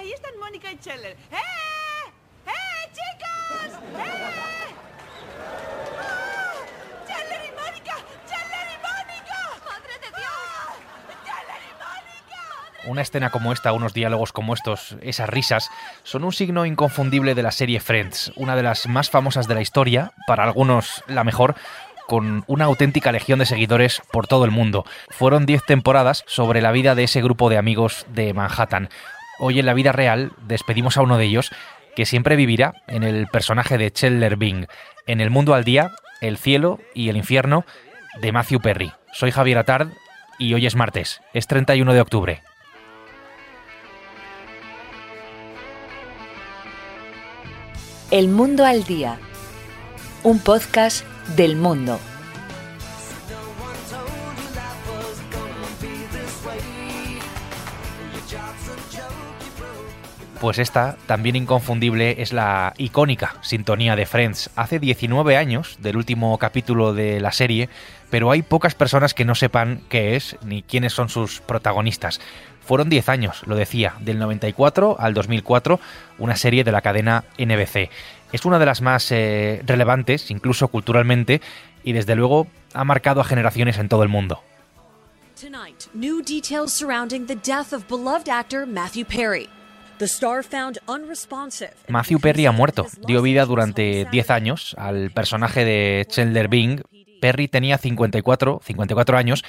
ahí están Mónica y Chandler. ¡Eh! ¡Eh, chicos! ¡Eh! ¡Ah! ¡Chandler y Mónica! ¡Chandler y Mónica! ¡Madre de Dios! ¡Chandler y Mónica! Una escena como esta, unos diálogos como estos, esas risas, son un signo inconfundible de la serie Friends, una de las más famosas de la historia, para algunos la mejor, con una auténtica legión de seguidores por todo el mundo. Fueron 10 temporadas sobre la vida de ese grupo de amigos de Manhattan. Hoy en la vida real despedimos a uno de ellos que siempre vivirá en el personaje de Chandler Bing, en El Mundo al Día, El Cielo y el Infierno de Matthew Perry. Soy Javier Atard y hoy es martes, es 31 de octubre. El Mundo al Día, un podcast del mundo. Pues esta, también inconfundible, es la icónica sintonía de Friends. Hace 19 años del último capítulo de la serie, pero hay pocas personas que no sepan qué es ni quiénes son sus protagonistas. Fueron 10 años, lo decía, del 94 al 2004, una serie de la cadena NBC. Es una de las más eh, relevantes, incluso culturalmente, y desde luego ha marcado a generaciones en todo el mundo. Tonight, new details surrounding the death of beloved actor Matthew Perry. The star found unresponsive. Matthew Perry ha muerto. Dio vida durante 10 años al personaje de Chandler Bing. Perry tenía 54, 54 años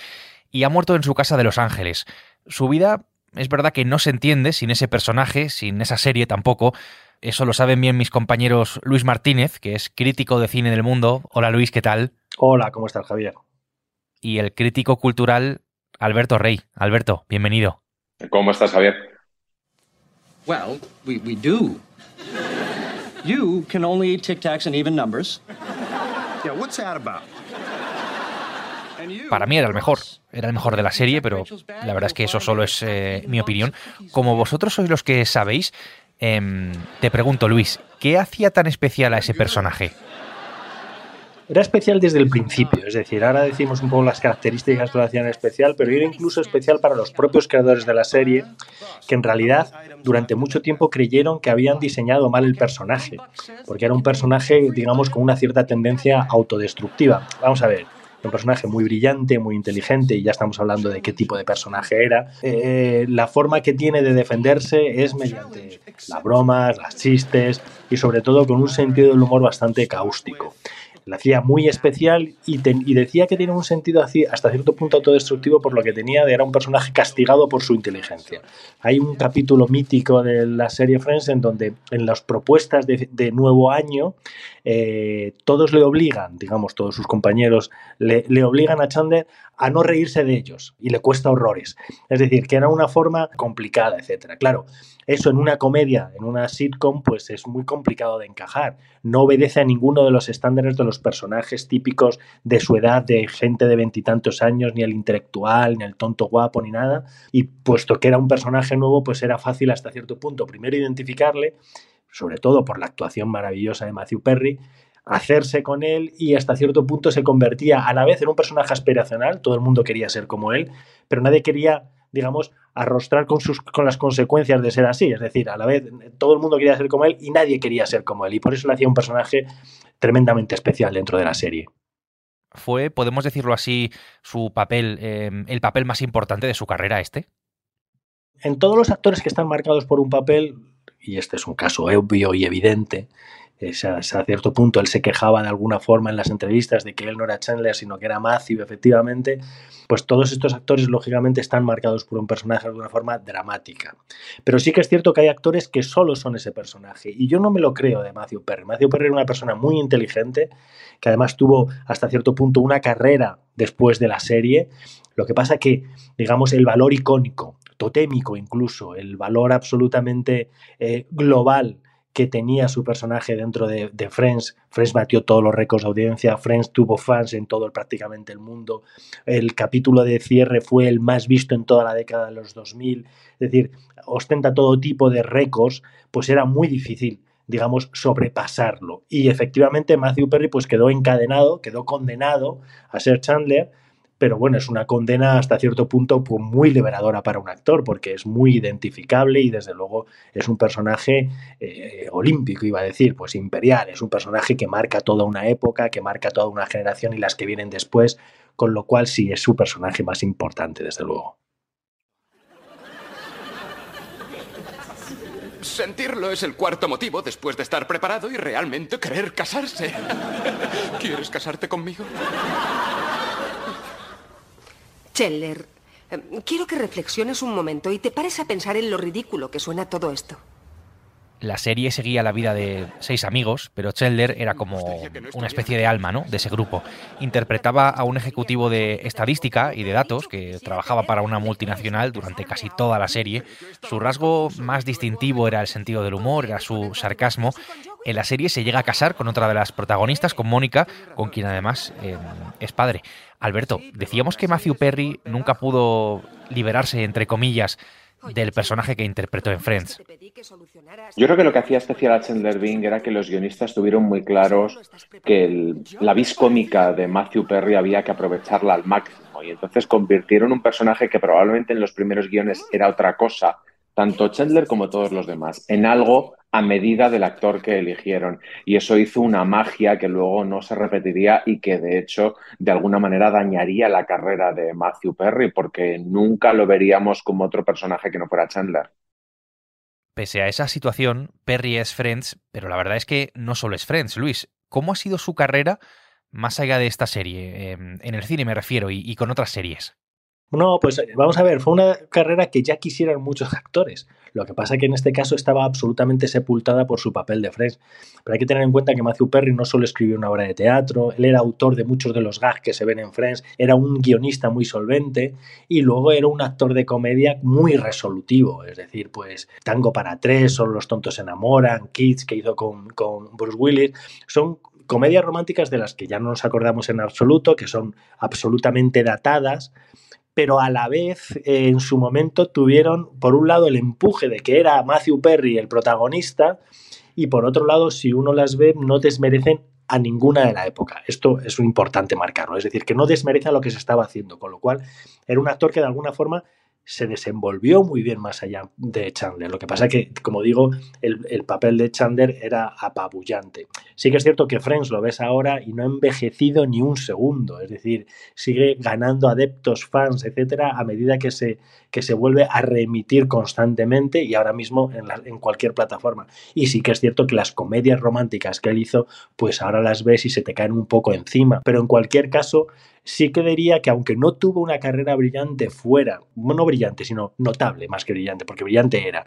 y ha muerto en su casa de Los Ángeles. Su vida es verdad que no se entiende sin ese personaje, sin esa serie tampoco. Eso lo saben bien mis compañeros Luis Martínez, que es crítico de cine del mundo. Hola Luis, ¿qué tal? Hola, ¿cómo estás, Javier? Y el crítico cultural Alberto Rey. Alberto, bienvenido. ¿Cómo estás, Javier? Well, we, we do. You can only eat Tic Tacs and even numbers. Yeah, what's that about? Para mí era el mejor, era el mejor de la serie, pero la verdad es que eso solo es eh, mi opinión. Como vosotros sois los que sabéis, eh, te pregunto, Luis, ¿qué hacía tan especial a ese personaje? Era especial desde el principio, es decir, ahora decimos un poco las características que lo hacían especial, pero era incluso especial para los propios creadores de la serie, que en realidad durante mucho tiempo creyeron que habían diseñado mal el personaje, porque era un personaje, digamos, con una cierta tendencia autodestructiva. Vamos a ver, un personaje muy brillante, muy inteligente, y ya estamos hablando de qué tipo de personaje era. Eh, la forma que tiene de defenderse es mediante las bromas, las chistes y sobre todo con un sentido del humor bastante cáustico la hacía muy especial y, decía que tiene un sentido hasta cierto punto autodestructivo por lo que tenía de era un personaje castigado por su inteligencia. Hay un capítulo mítico de la serie Friends en donde en las propuestas de, de nuevo año eh, todos le obligan, digamos, todos sus compañeros le, le obligan a Chandler a no reírse de ellos y le cuesta horrores. Es decir, que era una forma complicada, etcétera. Claro, eso en una comedia, en una sitcom, pues es muy complicado de encajar. No obedece a ninguno de los estándares de los personajes típicos de su edad, de gente de veintitantos años, ni el intelectual, ni el tonto guapo, ni nada. Y puesto que era un personaje nuevo, pues era fácil hasta cierto punto primero identificarle, sobre todo por la actuación maravillosa de Matthew Perry, hacerse con él y hasta cierto punto se convertía a la vez en un personaje aspiracional, todo el mundo quería ser como él, pero nadie quería, digamos, arrostrar con, sus, con las consecuencias de ser así, es decir, a la vez todo el mundo quería ser como él y nadie quería ser como él, y por eso le hacía un personaje tremendamente especial dentro de la serie. ¿Fue, podemos decirlo así, su papel, eh, el papel más importante de su carrera este? En todos los actores que están marcados por un papel, y este es un caso obvio y evidente, a cierto punto él se quejaba de alguna forma en las entrevistas de que él no era Chandler, sino que era Matthew, efectivamente, pues todos estos actores lógicamente están marcados por un personaje de alguna forma dramática. Pero sí que es cierto que hay actores que solo son ese personaje, y yo no me lo creo de Matthew Perry. Matthew Perry era una persona muy inteligente, que además tuvo hasta cierto punto una carrera después de la serie. Lo que pasa que, digamos, el valor icónico, totémico incluso, el valor absolutamente eh, global, que tenía su personaje dentro de, Friends. Friends batió todos los récords de audiencia, Friends tuvo fans en todo prácticamente el mundo. El capítulo de cierre fue el más visto en toda la década de los 2000. Es decir, ostenta todo tipo de récords, pues era muy difícil digamos, sobrepasarlo. Y efectivamente Matthew Perry pues quedó encadenado, quedó condenado a ser Chandler pero bueno, es una condena hasta cierto punto pues, muy liberadora para un actor, porque es muy identificable y desde luego es un personaje eh, olímpico, iba a decir, pues imperial, es un personaje que marca toda una época, que marca toda una generación y las que vienen después, con lo cual sí es su personaje más importante, desde luego. Sentirlo es el cuarto motivo después de estar preparado y realmente querer casarse. ¿Quieres casarte conmigo? Chandler, eh, quiero que reflexiones un momento y te pares a pensar en lo ridículo que suena todo esto. La serie seguía la vida de seis amigos, pero Chandler era como una especie de alma ¿no? de ese grupo. Interpretaba a un ejecutivo de estadística y de datos que trabajaba para una multinacional durante casi toda la serie. Su rasgo más distintivo era el sentido del humor, era su sarcasmo. En la serie se llega a casar con otra de las protagonistas, con Mónica, con quien además eh, es padre. Alberto, decíamos que Matthew Perry nunca pudo liberarse, entre comillas, del personaje que interpretó en Friends. Yo creo que lo que hacía especial a Chandler Bing era que los guionistas tuvieron muy claros que la vis cómica de Matthew Perry había que aprovecharla al máximo y entonces convirtieron un personaje que probablemente en los primeros guiones era otra cosa tanto Chandler como todos los demás, en algo a medida del actor que eligieron. Y eso hizo una magia que luego no se repetiría y que de hecho de alguna manera dañaría la carrera de Matthew Perry, porque nunca lo veríamos como otro personaje que no fuera Chandler. Pese a esa situación, Perry es Friends, pero la verdad es que no solo es Friends. Luis, ¿cómo ha sido su carrera más allá de esta serie? Em, en el cine me refiero y con otras series. No, pues eh, vamos a ver, fue una carrera que ya quisieran muchos actores. Lo que pasa que en este caso estaba absolutamente sepultada por su papel de Friends. Pero hay que tener en cuenta que Matthew Perry no solo escribió una obra de teatro, él era autor de muchos de los gags que se ven en Friends, era un guionista muy solvente y luego era un actor de comedia muy resolutivo. Es decir, pues Tango para tres, Solo los tontos se enamoran, Kids que hizo con, con Bruce Willis, son comedias románticas de las que ya no nos acordamos en absoluto, que son absolutamente datadas pero a la vez en su momento tuvieron, por un lado, el empuje de que era Matthew Perry el protagonista, y por otro lado, si uno las ve, no desmerecen a ninguna de la época. Esto es importante marcarlo, es decir, que no desmerece a lo que se estaba haciendo, con lo cual era un actor que de alguna forma se desenvolvió muy bien más allá de Chandler. Lo que pasa que, como digo, el, papel de Chandler era apabullante. Sí que es cierto que Friends lo ves ahora y no ha envejecido ni un segundo. Es decir, sigue ganando adeptos, fans, etcétera, a medida que se, que se vuelve a reemitir constantemente y ahora mismo en, en cualquier plataforma. Y sí que es cierto que las comedias románticas que él hizo, pues ahora las ves y se te caen un poco encima. Pero en cualquier caso, sí que diría que aunque no tuvo una carrera brillante fuera, no brillante, sino notable más que brillante, porque brillante era,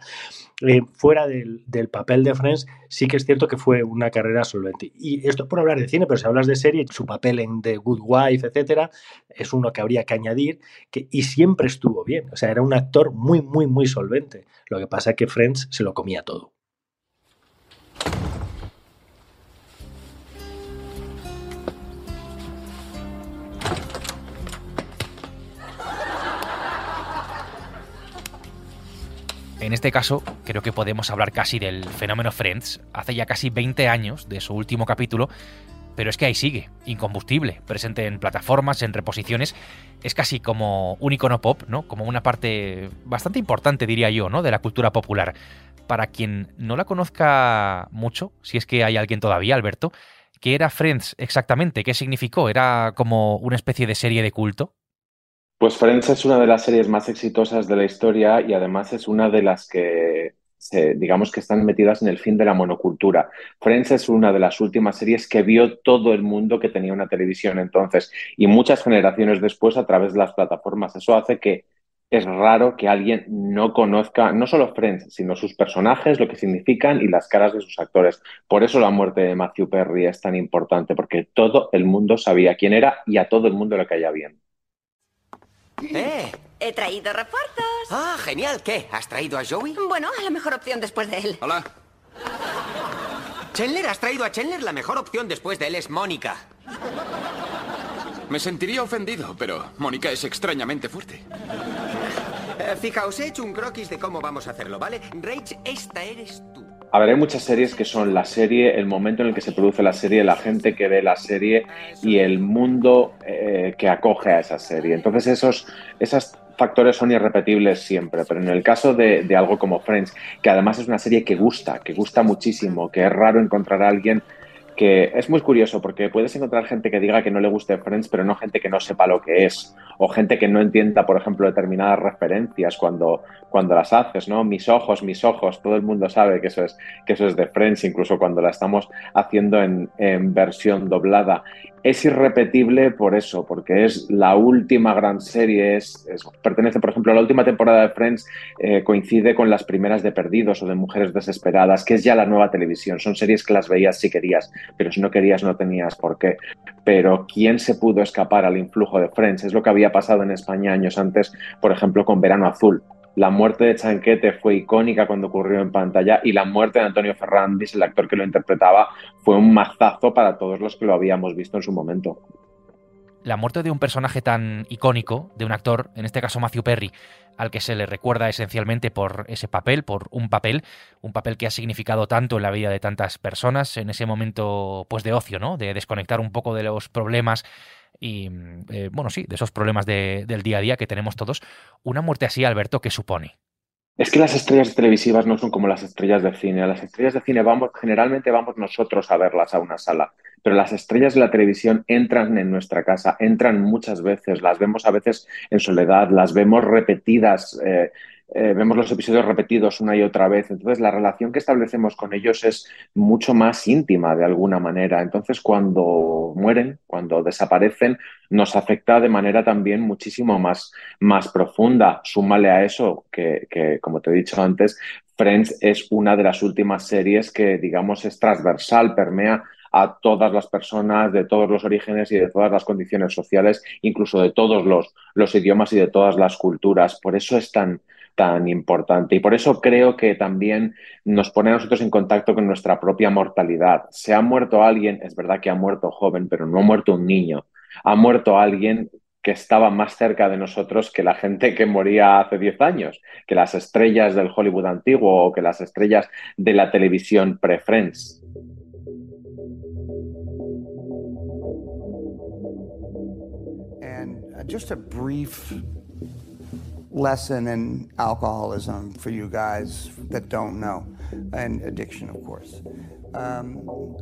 eh, fuera del, papel de Friends, sí que es cierto que fue una carrera solvente. Y esto por hablar de cine, pero si hablas de serie, su papel en The Good Wife, etcétera, es uno que habría que añadir, que, y siempre estuvo bien. O sea, era un actor muy, muy, muy solvente. Lo que pasa es que Friends se lo comía todo. En este caso, creo que podemos hablar casi del fenómeno Friends. Hace ya casi 20 años de su último capítulo, pero es que ahí sigue, incombustible, presente en plataformas, en reposiciones. Es casi como un icono pop, ¿no? Como una parte bastante importante, diría yo, ¿no? De la cultura popular. Para quien no la conozca mucho, si es que hay alguien todavía, Alberto, ¿qué era Friends exactamente? ¿Qué significó? ¿Era como una especie de serie de culto? Pues Friends es una de las series más exitosas de la historia y además es una de las que digamos que están metidas en el fin de la monocultura. Friends es una de las últimas series que vio todo el mundo que tenía una televisión entonces y muchas generaciones después a través de las plataformas. Eso hace que es raro que alguien no conozca no solo Friends, sino sus personajes, lo que significan y las caras de sus actores. Por eso la muerte de Matthew Perry es tan importante, porque todo el mundo sabía quién era y a todo el mundo le caía bien. ¡Eh! He traído refuerzos. Ah, genial. ¿Qué? ¿Has traído a Joey? Bueno, a la mejor opción después de él. Hola. Chandler, has traído a Chandler. La mejor opción después de él es Mónica. Me sentiría ofendido, pero Mónica es extrañamente fuerte. Eh, fijaos, he hecho un croquis de cómo vamos a hacerlo, ¿vale? Rach, esta eres tú. A ver, hay muchas series que son la serie, el momento en el que se produce la serie, la gente que ve la serie y el mundo que acoge a esa serie. Entonces esos, esos factores son irrepetibles siempre, pero en el caso de, algo como Friends, que además es una serie que gusta, que gusta muchísimo, que es raro encontrar a alguien que es muy curioso porque puedes encontrar gente que diga que no le guste Friends, pero no gente que no sepa lo que es, o gente que no entienda, por ejemplo, determinadas referencias cuando, cuando las haces, ¿no? Mis ojos, mis ojos, todo el mundo sabe que eso es, que eso es de Friends, incluso cuando la estamos haciendo en, en versión doblada. Es irrepetible por eso, porque es la última gran serie, es, pertenece, por ejemplo, a la última temporada de Friends, eh, coincide con las primeras de Perdidos o de Mujeres Desesperadas, que es ya la nueva televisión. Son series que las veías si querías, pero si no querías no tenías por qué. Pero ¿quién se pudo escapar al influjo de Friends? Es lo que había pasado en España años antes, por ejemplo, con Verano Azul. La muerte de Chanquete fue icónica cuando ocurrió en pantalla y la muerte de Antonio Ferrandis, el actor que lo interpretaba, fue un mazazo para todos los que lo habíamos visto en su momento. La muerte de un personaje tan icónico, de un actor, en este caso Matthew Perry, al que se le recuerda esencialmente por ese papel, por un papel, un papel que ha significado tanto en la vida de tantas personas, en ese momento pues de ocio, ¿no? De desconectar un poco de los problemas y, eh, bueno, sí, de esos problemas de, del día a día que tenemos todos. Una muerte así, Alberto, ¿qué supone? Es que las estrellas televisivas no son como las estrellas de cine. Las estrellas de cine vamos, generalmente vamos nosotros a verlas a una sala, pero las estrellas de la televisión entran en nuestra casa, entran muchas veces, las vemos a veces en soledad, las vemos repetidas. Eh, eh, vemos los episodios repetidos una y otra vez. Entonces, la relación que establecemos con ellos es mucho más íntima de alguna manera. Entonces, cuando mueren, cuando desaparecen, nos afecta de manera también muchísimo más, más profunda. Súmale a eso que, que, como te he dicho antes, Friends es una de las últimas series que, digamos, es transversal, permea a todas las personas de todos los orígenes y de todas las condiciones sociales, incluso de todos los, los idiomas y de todas las culturas. Por eso es tan, tan importante. Y por eso creo que también nos pone a nosotros en contacto con nuestra propia mortalidad. Se ha muerto alguien, es verdad que ha muerto joven, pero no ha muerto un niño. Ha muerto alguien que estaba más cerca de nosotros que la gente que moría hace 10 años, que las estrellas del Hollywood antiguo o que las estrellas de la televisión pre-Friends. And uh, just a brief lesson in alcoholism for you guys that don't know, and addiction, of course.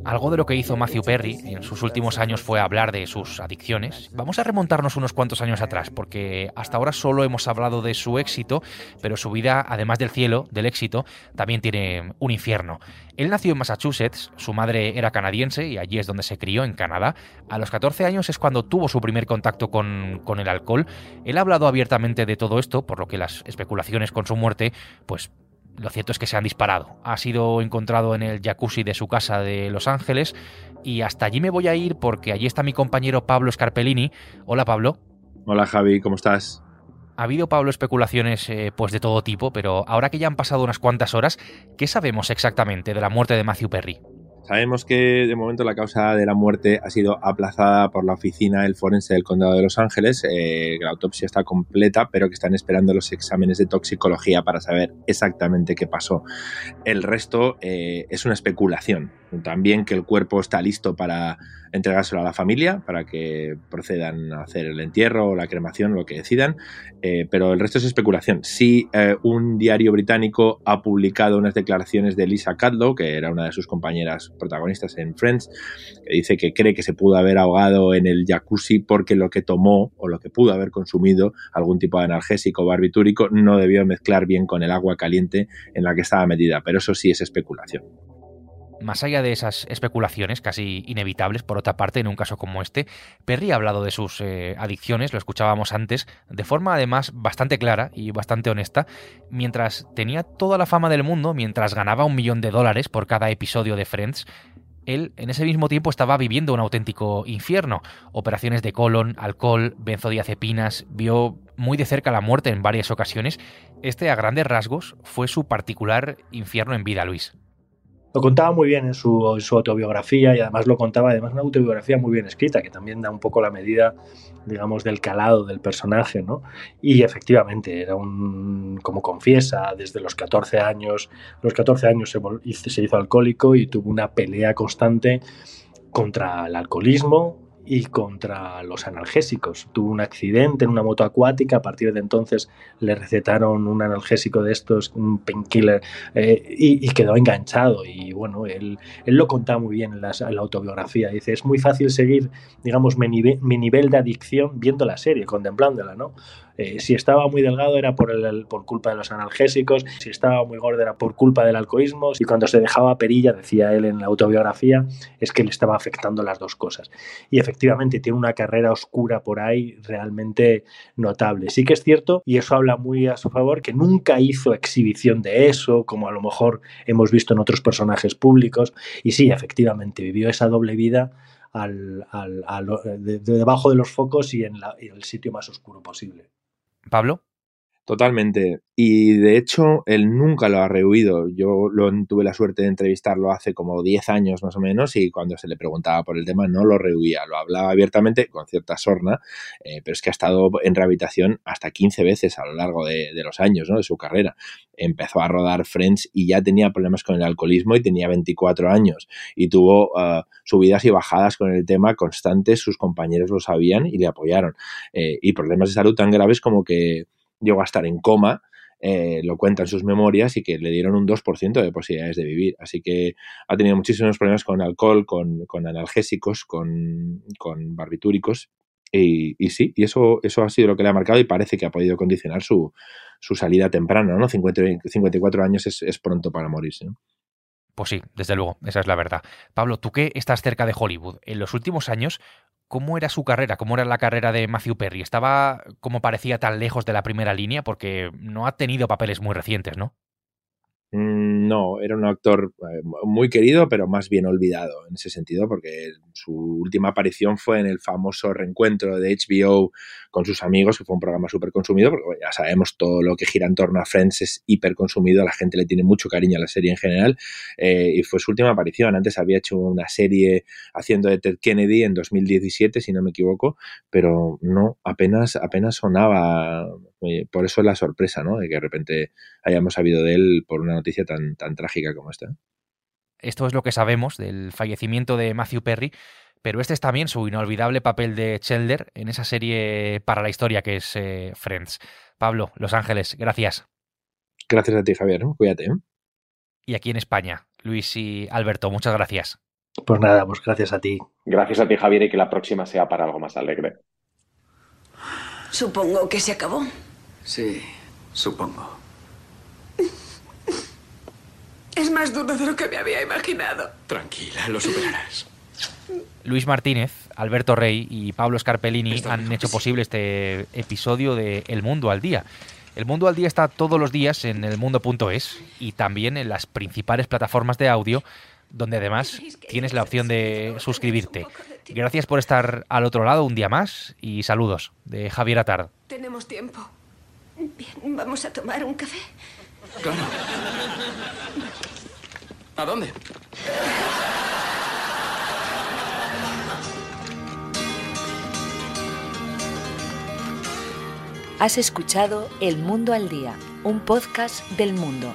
Algo de lo que hizo Matthew Perry en sus últimos años fue hablar de sus adicciones. Vamos a remontarnos unos cuantos años atrás, porque hasta ahora solo hemos hablado de su éxito, pero su vida, además del cielo, del éxito, también tiene un infierno. Él nació en Massachusetts, su madre era canadiense y allí es donde se crió, en Canadá. A los 14 años es cuando tuvo su primer contacto con, con el alcohol. Él ha hablado abiertamente de todo esto, por lo que las especulaciones con su muerte, pues lo cierto es que se han disparado. Ha sido encontrado en el jacuzzi de su casa de Los Ángeles y hasta allí me voy a ir porque allí está mi compañero Pablo Scarpellini. Hola Pablo. Hola Javi, ¿cómo estás? Ha habido, Pablo, especulaciones eh, pues de todo tipo, pero ahora que ya han pasado unas cuantas horas, ¿qué sabemos exactamente de la muerte de Matthew Perry? Sabemos que de momento la causa de la muerte ha sido aplazada por la oficina del forense del condado de Los Ángeles, eh, la autopsia está completa, pero que están esperando los exámenes de toxicología para saber exactamente qué pasó. El resto eh, es una especulación. También que el cuerpo está listo para entregárselo a la familia, para que procedan a hacer el entierro o la cremación, lo que decidan, eh, pero el resto es especulación. Sí, un diario británico ha publicado unas declaraciones de Lisa Cadlow, que era una de sus compañeras protagonistas en Friends, que dice que cree que se pudo haber ahogado en el jacuzzi porque lo que tomó o lo que pudo haber consumido, algún tipo de analgésico o barbitúrico, no debió mezclar bien con el agua caliente en la que estaba metida, pero eso sí es especulación. Más allá de esas especulaciones casi inevitables, por otra parte, en un caso como este, Perry ha hablado de sus eh, adicciones, lo escuchábamos antes, de forma además bastante clara y bastante honesta, mientras tenía toda la fama del mundo, mientras ganaba un millón de dólares por cada episodio de Friends, él en ese mismo tiempo estaba viviendo un auténtico infierno. Operaciones de colon, alcohol, benzodiazepinas, vio muy de cerca la muerte en varias ocasiones. Este, a grandes rasgos, fue su particular infierno en vida, Luis. Lo contaba muy bien en su, autobiografía y además lo contaba, además una autobiografía muy bien escrita, que también da un poco la medida, digamos, del calado del personaje, ¿no? Y efectivamente, era un, como confiesa, desde los 14 años, los 14 años se, se hizo alcohólico y tuvo una pelea constante contra el alcoholismo, y contra los analgésicos. Tuvo un accidente en una moto acuática, a partir de entonces le recetaron un analgésico de estos, un painkiller, eh, y, quedó enganchado. Y bueno, él, él lo contaba muy bien en la, autobiografía. Dice, es muy fácil seguir, digamos, nivel, mi nivel de adicción viendo la serie, contemplándola, ¿no? Eh, si estaba muy delgado era por, el, por culpa de los analgésicos, si estaba muy gordo era por culpa del alcoholismo, y cuando se dejaba perilla, decía él en la autobiografía, es que le estaba afectando las dos cosas. Y efectivamente tiene una carrera oscura por ahí realmente notable. Sí que es cierto, y eso habla muy a su favor, que nunca hizo exhibición de eso, como a lo mejor hemos visto en otros personajes públicos, y sí, efectivamente vivió esa doble vida al, de, debajo de los focos y en, en el sitio más oscuro posible. Pablo. Totalmente. Y de hecho, él nunca lo ha rehuido. Yo lo, tuve la suerte de entrevistarlo hace como 10 años más o menos y cuando se le preguntaba por el tema no lo rehuía. Lo hablaba abiertamente con cierta sorna, eh, pero es que ha estado en rehabilitación hasta 15 veces a lo largo de, los años ¿no? de su carrera. Empezó a rodar Friends y ya tenía problemas con el alcoholismo y tenía 24 años y tuvo uh, subidas y bajadas con el tema constantes. Sus compañeros lo sabían y le apoyaron. Eh, y problemas de salud tan graves como que llegó a estar en coma, eh, lo cuenta en sus memorias y que le dieron un 2% de posibilidades de vivir. Así que ha tenido muchísimos problemas con alcohol, con, analgésicos, con, barbitúricos. Y, sí, y eso, eso ha sido lo que le ha marcado y parece que ha podido condicionar su, salida temprana, ¿no? 54 años es, pronto para morirse. Pues sí, desde luego, esa es la verdad. Pablo, tú que estás cerca de Hollywood, en los últimos años, ¿Cómo era su carrera? ¿Cómo era la carrera de Matthew Perry? ¿Estaba, como parecía, tan lejos de la primera línea? Porque no ha tenido papeles muy recientes, ¿no? Mm, no, era un actor eh, muy querido, pero más bien olvidado en ese sentido, porque su última aparición fue en el famoso reencuentro de HBO con sus amigos, que fue un programa súper consumido, porque ya sabemos todo lo que gira en torno a Friends es hiper consumido, la gente le tiene mucho cariño a la serie en general, eh, y fue su última aparición. Antes había hecho una serie haciendo de Ted Kennedy en 2017, si no me equivoco, pero no, apenas, apenas sonaba. Eh, por eso es la sorpresa, ¿no? De que de repente hayamos sabido de él por una noticia tan, tan trágica como esta. Esto es lo que sabemos del fallecimiento de Matthew Perry, pero este es también su inolvidable papel de Chelder en esa serie para la historia que es eh, Friends. Pablo, Los Ángeles, gracias. Gracias a ti, Javier. Cuídate. ¿eh? Y aquí en España, Luis y Alberto, muchas gracias. Pues nada, pues gracias a ti. Gracias a ti, Javier, y que la próxima sea para algo más alegre. Supongo que se acabó. Sí, supongo. Es más duro de lo que me había imaginado. Tranquila, lo superarás. Luis Martínez, Alberto Rey y Pablo Scarpellini han hecho posible este episodio de El Mundo al Día. El Mundo al Día está todos los días en elmundo.es y también en las principales plataformas de audio, donde además tienes la opción de suscribirte. Gracias por estar al otro lado un día más y saludos de Javier Atard. Tenemos tiempo. Bien, vamos a tomar un café. Claro. ¿A dónde? Has escuchado El Mundo al Día, un podcast del mundo